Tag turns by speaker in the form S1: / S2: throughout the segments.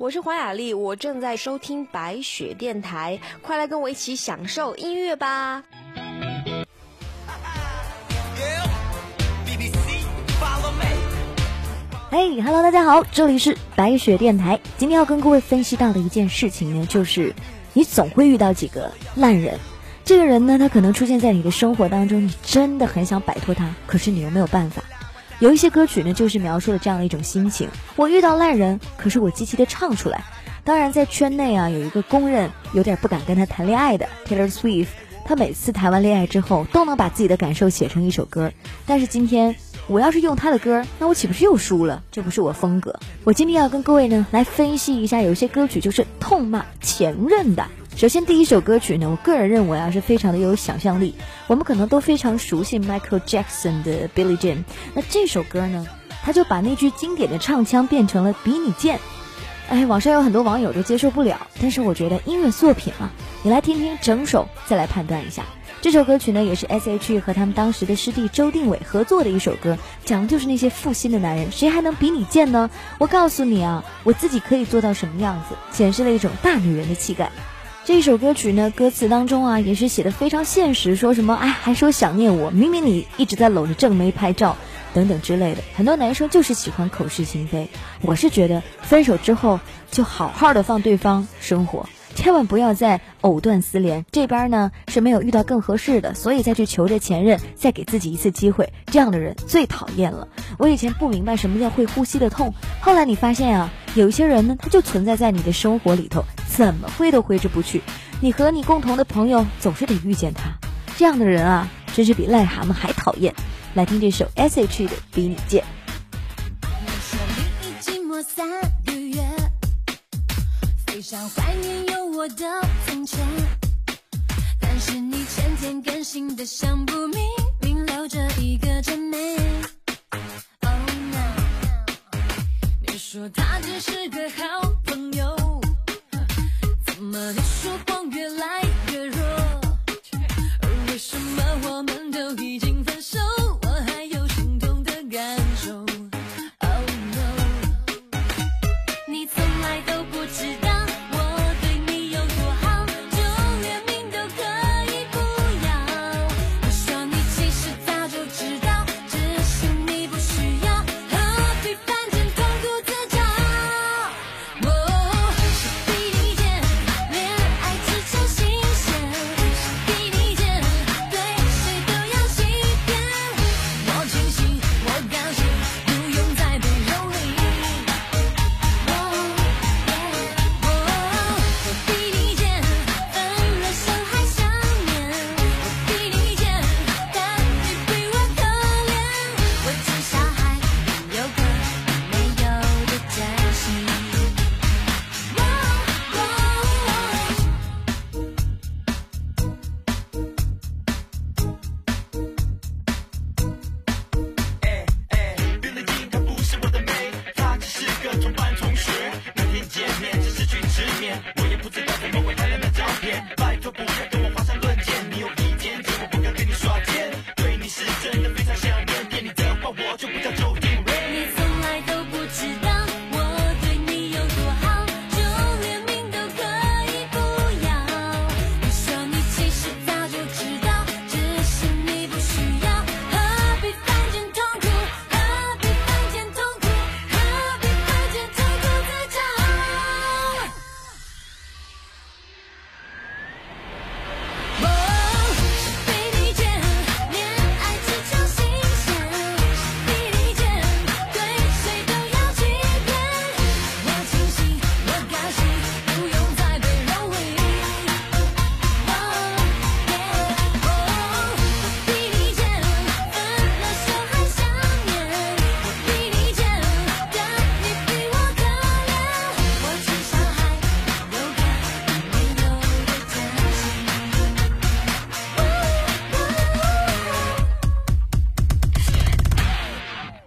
S1: 我是黄雅莉，我正在收听白雪电台，快来跟我一起享受音乐吧。
S2: 嘿，Hello，大家好，这里是白雪电台。今天要跟各位分析到的一件事情呢，就是你总会遇到几个烂人。这个人呢，他可能出现在你的生活当中，你真的很想摆脱他，可是你又没有办法。有一些歌曲呢，就是描述了这样的一种心情：我遇到烂人，可是我积极的唱出来。当然，在圈内啊，有一个公认有点不敢跟他谈恋爱的 Taylor Swift，他每次谈完恋爱之后，都能把自己的感受写成一首歌。但是今天。我要是用他的歌，那我岂不是又输了？这不是我风格。我今天要跟各位呢来分析一下，有些歌曲就是痛骂前任的。首先第一首歌曲呢，我个人认为啊是非常的有想象力。我们可能都非常熟悉 Michael Jackson 的 Billie Jean，那这首歌呢，他就把那句经典的唱腔变成了比你贱。哎，网上有很多网友都接受不了，但是我觉得音乐作品嘛，你来听听整首，再来判断一下。这首歌曲呢，也是 S.H.E 和他们当时的师弟周定伟合作的一首歌，讲的就是那些负心的男人，谁还能比你贱呢？我告诉你啊，我自己可以做到什么样子，显示了一种大女人的气概。这首歌曲呢，歌词当中啊，也是写的非常现实，说什么哎，还说想念我，明明你一直在搂着正妹拍照，等等之类的。很多男生就是喜欢口是心非，我是觉得分手之后就好好的放对方生活。千万不要再藕断丝连，这边呢是没有遇到更合适的，所以再去求着前任，再给自己一次机会。这样的人最讨厌了。我以前不明白什么叫会呼吸的痛，后来你发现啊，有一些人呢，他就存在在你的生活里头，怎么挥都挥之不去。你和你共同的朋友总是得遇见他，这样的人啊，真是比癞蛤蟆还讨厌。来听这首 S.H.E 的《比你贱》。
S3: 想怀念有我的从前，但是你天天更新的像不明明留着一个真美。Oh no，你说他只是个好朋友，怎么你说谎越来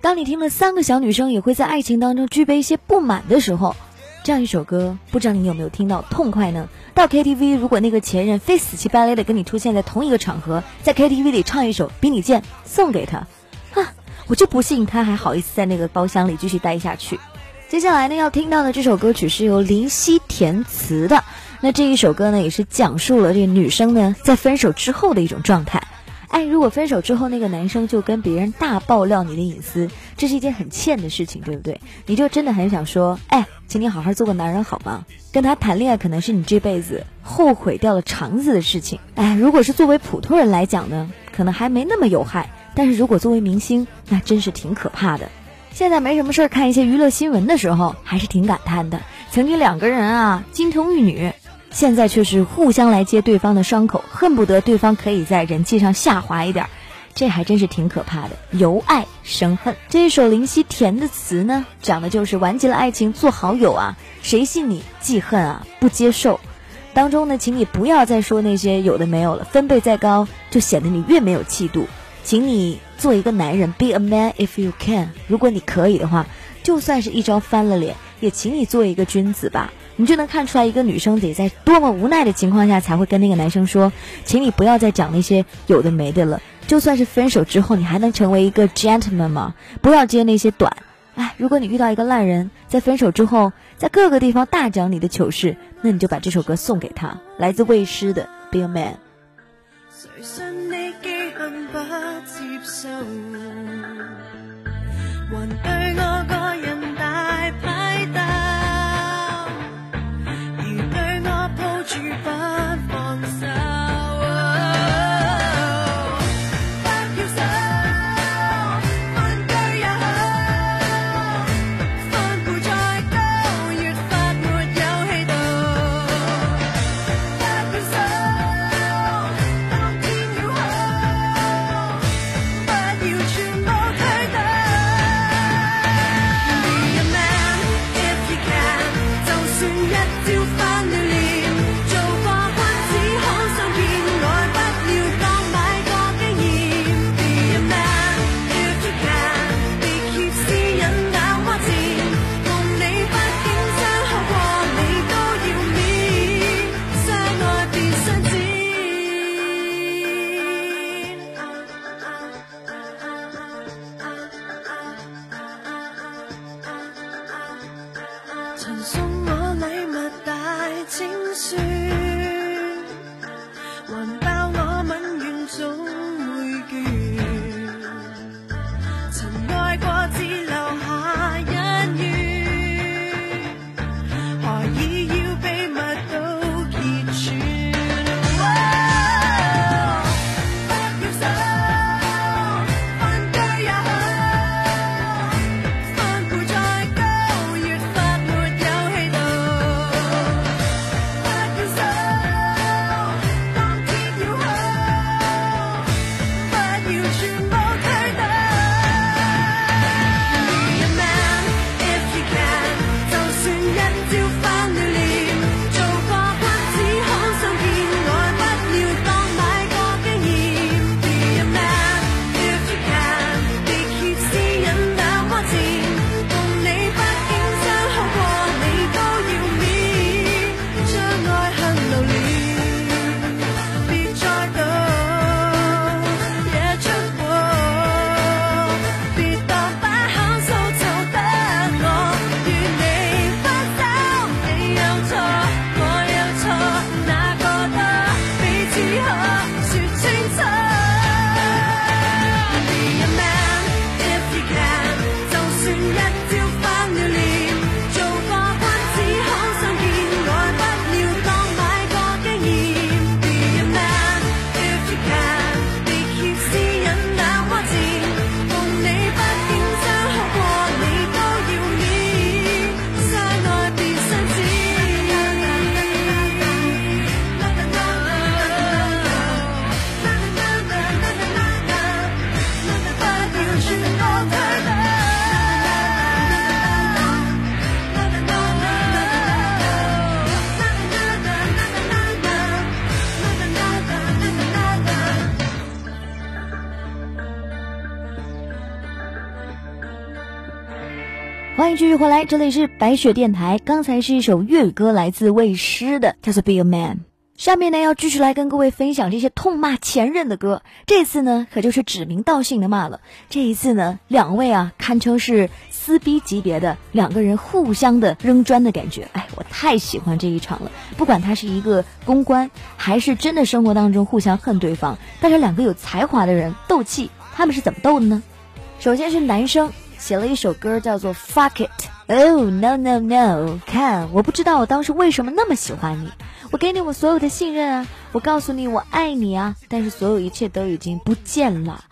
S2: 当你听了三个小女生也会在爱情当中具备一些不满的时候，这样一首歌，不知道你有没有听到痛快呢？到 KTV，如果那个前任非死乞白赖的跟你出现在同一个场合，在 KTV 里唱一首《比你贱》送给他，啊，我就不信他还好意思在那个包厢里继续待下去。
S3: 接下来呢，要听到的这首歌曲是由林夕填词的。那这一首歌呢，也是讲述了这个女生呢在分手之后的一种状态。哎，如果分手之后那个男生就跟别人大爆料你的隐私，这是一件很欠的事情，对不对？你就真的很想说，哎，请你好好做个男人好吗？跟他谈恋爱可能是你这辈子后悔掉了肠子的事情。哎，如果是作为普通人来讲呢，可能还没那么有害，但是如果作为明星，那真是挺可怕的。现在没什么事儿，看一些娱乐新闻的时候，还是挺感叹的。曾经两个人啊，金童玉女。现在却是互相来接对方的伤口，恨不得对方可以在人气上下滑一点，这还真是挺可怕的。由爱生恨，这一首林夕填的词呢，讲的就是完结了爱情做好友啊，谁信你记恨啊，不接受。当中呢，请你不要再说那些有的没有了，分贝再高就显得你越没有气度。请你做一个男人，be a man if you can。如果你可以的话，就算是一招翻了脸，也请你做一个君子吧。你就能看出来，一个女生得在多么无奈的情况下才会跟那个男生说：“请你不要再讲那些有的没的了。就算是分手之后，你还能成为一个 gentleman 吗？不要接那些短。哎，如果你遇到一个烂人，在分手之后，在各个地方大讲你的糗事，那你就把这首歌送给他，来自魏诗的《Be a Man》。继续回来，这里是白雪电台。刚才是一首粤语歌，来自魏诗的，叫做《Be a Man》。
S4: 下面呢，要继续来跟各位分享这些痛骂前任的歌。这次呢，可就是指名道姓的骂了。这一次呢，两位啊，堪称是撕逼级别的两个人互相的扔砖的感觉。哎，我太喜欢这一场了。不管他是一个公关，还是真的生活当中互相恨对方，但是两个有才华的人斗气，他们是怎么斗的呢？首先是男生写了一首歌，叫做《Fuck It》。Oh no no no！看，我不知道我当时为什么那么喜欢你。我给你我所有的信任啊，我告诉你我爱你啊，但是所有一切都已经不见了。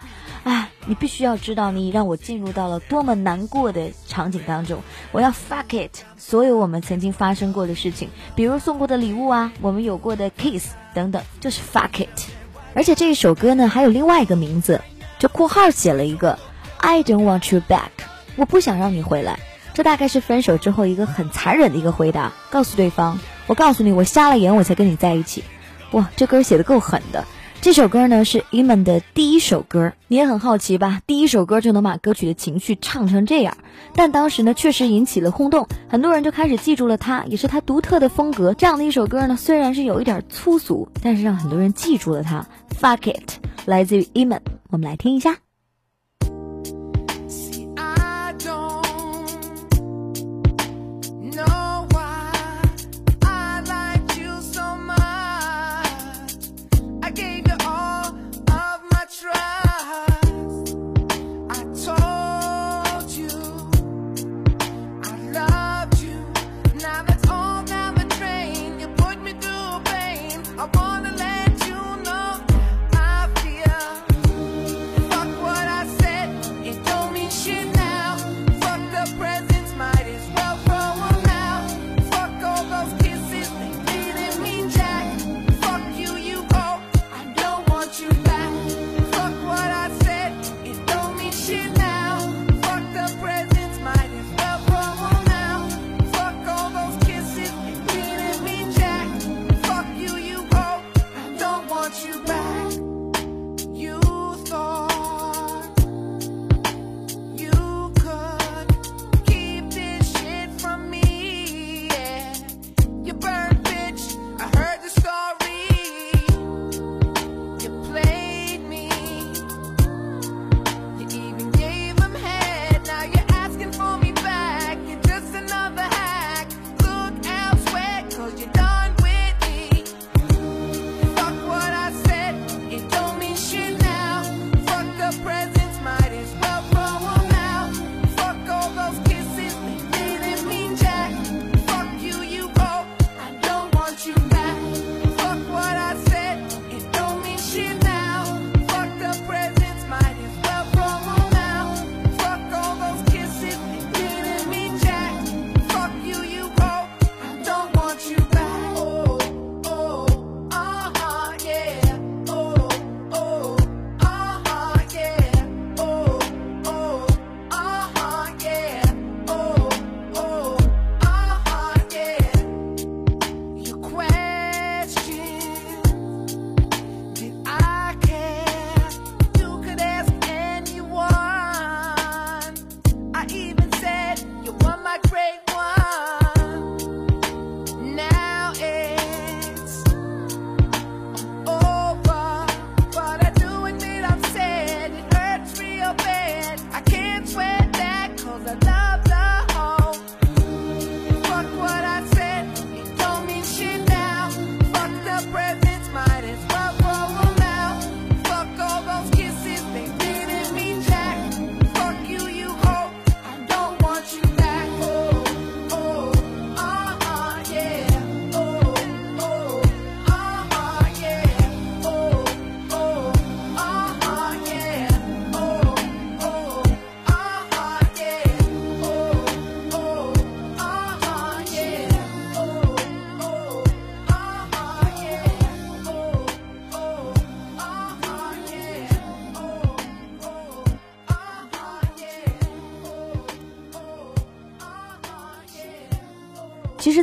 S4: 哎，你必须要知道，你让我进入到了多么难过的场景当中。我要 fuck it，所有我们曾经发生过的事情，比如送过的礼物啊，我们有过的 kiss 等等，就是 fuck it。而且这一首歌呢，还有另外一个名字，就括号写了一个 I don't want you back，我不想让你回来。这大概是分手之后一个很残忍的一个回答，告诉对方：“我告诉你，我瞎了眼，我才跟你在一起。”哇，这歌写的够狠的。这首歌呢是 Eman 的第一首歌，你也很好奇吧？第一首歌就能把歌曲的情绪唱成这样，但当时呢确实引起了轰动，很多人就开始记住了他，也是他独特的风格。这样的一首歌呢，虽然是有一点粗俗，但是让很多人记住了他。Fuck it，来自于 Eman，我们来听一下。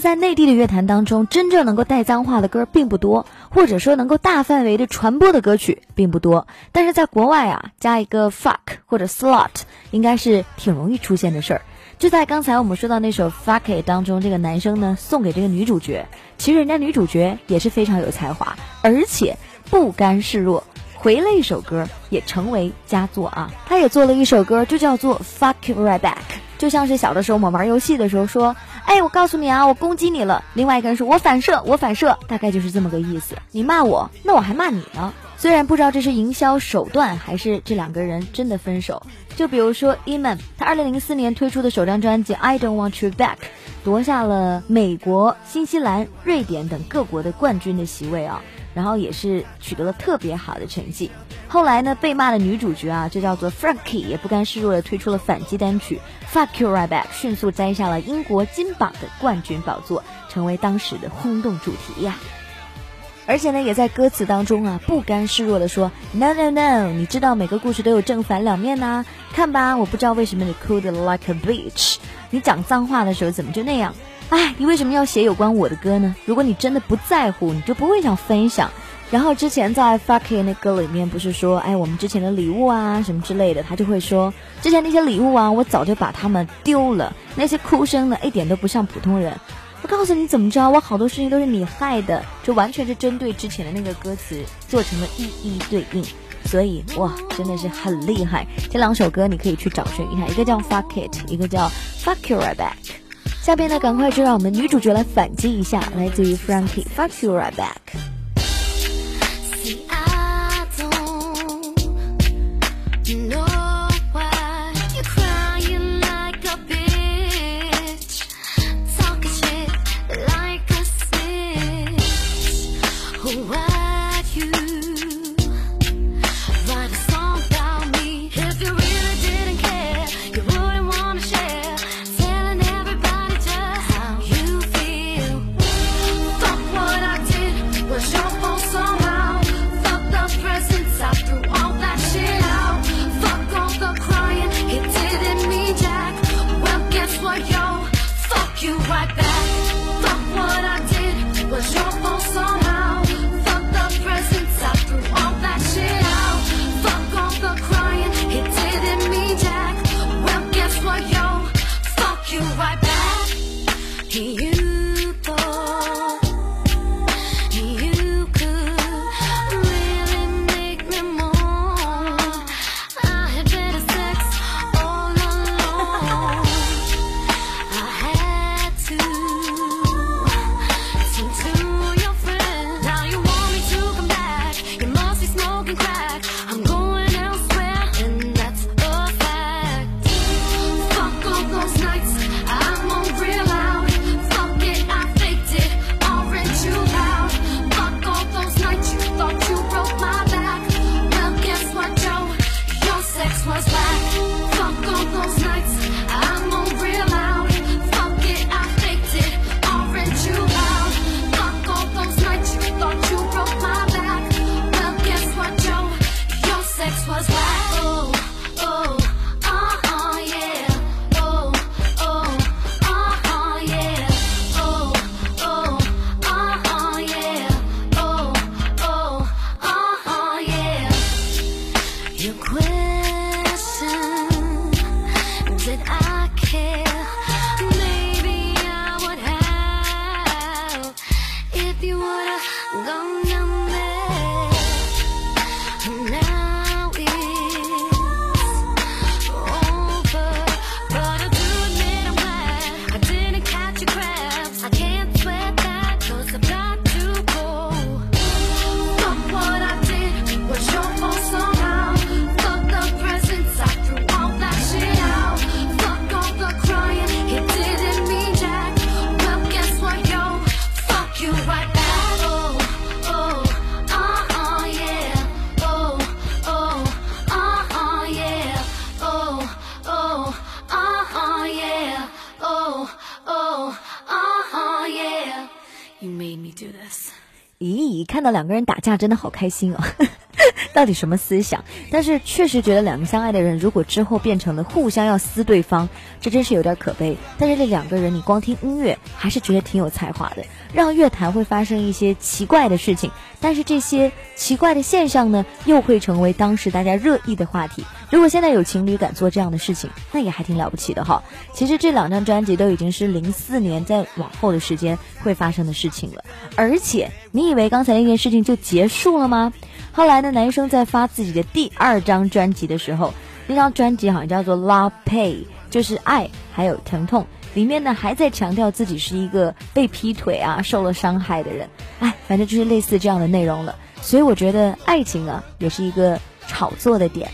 S4: 在内地的乐坛当中，真正能够带脏话的歌并不多，或者说能够大范围的传播的歌曲并不多。但是在国外啊，加一个 fuck 或者 slut，应该是挺容易出现的事儿。
S3: 就在刚才我们说到那首《Fuck It》当中，这个男生呢送给这个女主角，其实人家女主角也是非常有才华，而且不甘示弱，回了一首歌，也成为佳作啊。他也做了一首歌，就叫做《Fuck You Right Back》，就像是小的时候我们玩游戏的时候说，哎，我告诉你啊，我攻击你了，另外一个人说我反射，我反射，大概就是这么个意思。你骂我，那我还骂你呢。虽然不知道这是营销手段，还是这两个人真的分手。就比如说 Eman，他二零零四年推出的首张专辑《I Don't Want You Back》，夺下了美国、新西兰、瑞典等各国的冠军的席位啊，然后也是取得了特别好的成绩。后来呢，被骂的女主角啊，就叫做 Frankie，也不甘示弱的推出了反击单曲《Fuck You Right Back》，迅速摘下了英国金榜的冠军宝座，成为当时的轰动主题呀。而且呢，也在歌词当中啊，不甘示弱的说，No No No，你知道每个故事都有正反两面呐。看吧，我不知道为什么你哭的 like a bitch，你讲脏话的时候怎么就那样？哎，你为什么要写有关我的歌呢？如果你真的不在乎，你就不会想分享。然后之前在 Fucky 那歌里面不是说，哎，我们之前的礼物啊什么之类的，他就会说，之前那些礼物啊，我早就把它们丢了。那些哭声呢，一点都不像普通人。我告诉你怎么着，我好多事情都是你害的，就完全是针对之前的那个歌词做成了一一对应，所以哇，真的是很厉害。这两首歌你可以去找寻一下，一个叫 Fuck It，一个叫 Fuck You Right Back。下面呢，赶快就让我们女主角来反击一下，来自于 Frankie Fuck You Right Back。两个人打架真的好开心哦！到底什么思想？但是确实觉得两个相爱的人，如果之后变成了互相要撕对方，这真是有点可悲。但是这两个人，你光听音乐还是觉得挺有才华的，让乐坛会发生一些奇怪的事情。但是这些奇怪的现象呢，又会成为当时大家热议的话题。
S2: 如果现在有情侣敢做这样的事情，那也还挺了不起的哈。其实这两张专辑都已经是零四年在往后的时间会发生的事情了。而且你以为刚才那件事情就结束了吗？后来呢，男生在发自己的第二张专辑的时候，那张专辑好像叫做《Love Pay》，就是爱还有疼痛。里面呢还在强调自己是一个被劈腿啊、受了伤害的人。哎，反正就是类似这样的内容了。所以我觉得爱情啊，也是一个炒作的点。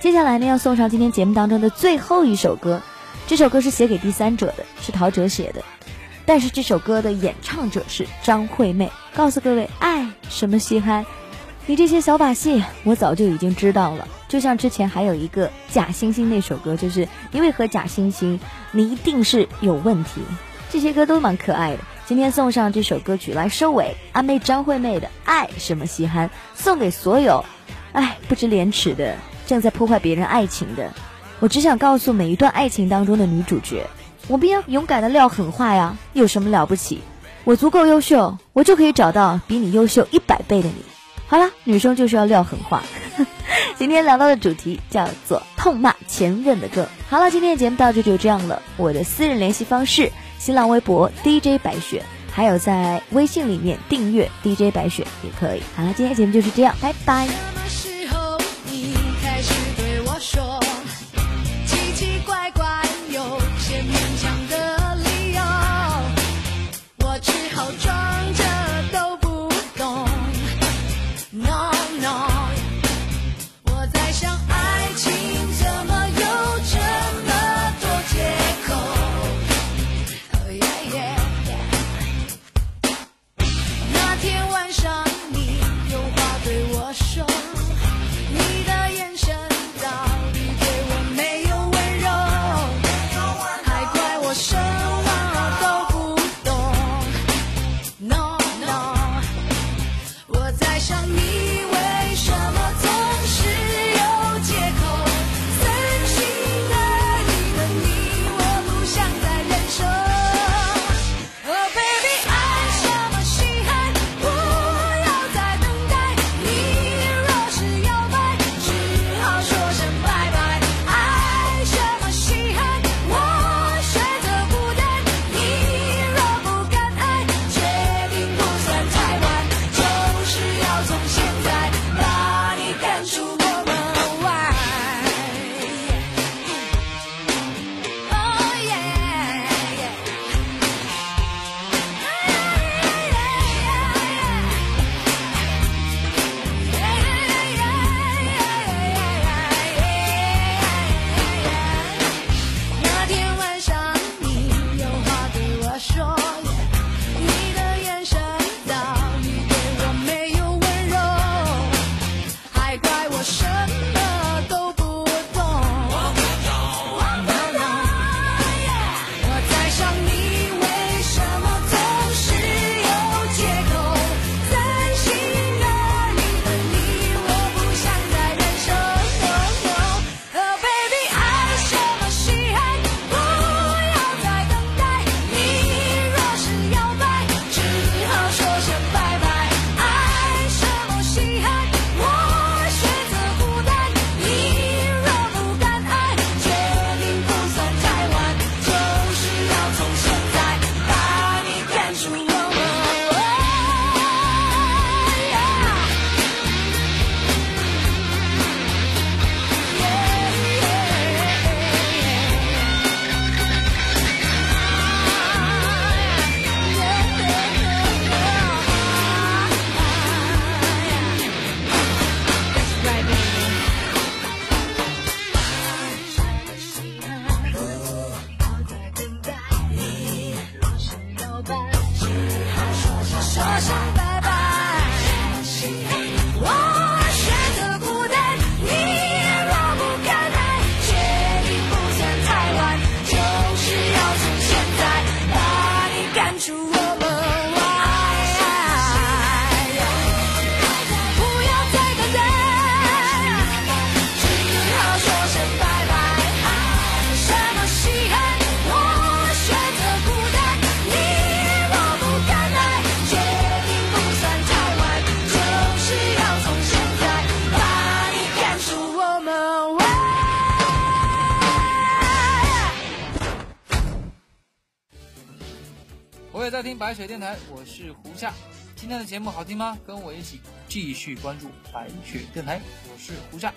S2: 接下来呢，要送上今天节目当中的最后一首歌，这首歌是写给第三者的，是陶喆写的，但是这首歌的演唱者是张惠妹。告诉各位，爱什么稀罕？你这些小把戏，我早就已经知道了。就像之前还有一个假惺惺那首歌，就是因为和假惺惺，你一定是有问题。这些歌都蛮可爱的。今天送上这首歌曲来收尾，阿妹张惠妹的《爱什么稀罕》，送给所有，哎，不知廉耻的。正在破坏别人爱情的，我只想告诉每一段爱情当中的女主角，我不要勇敢的撂狠话呀！有什么了不起？我足够优秀，我就可以找到比你优秀一百倍的你。好了，女生就是要撂狠话。今天聊到的主题叫做痛骂前任的歌。好了，今天的节目到这就这样了。我的私人联系方式：新浪微博 DJ 白雪，还有在微信里面订阅 DJ 白雪也可以。好了，今天的节目就是这样，拜拜。
S5: 白雪电台，我是胡夏。今天的节目好听吗？跟我一起继续关注白雪电台，我是胡夏。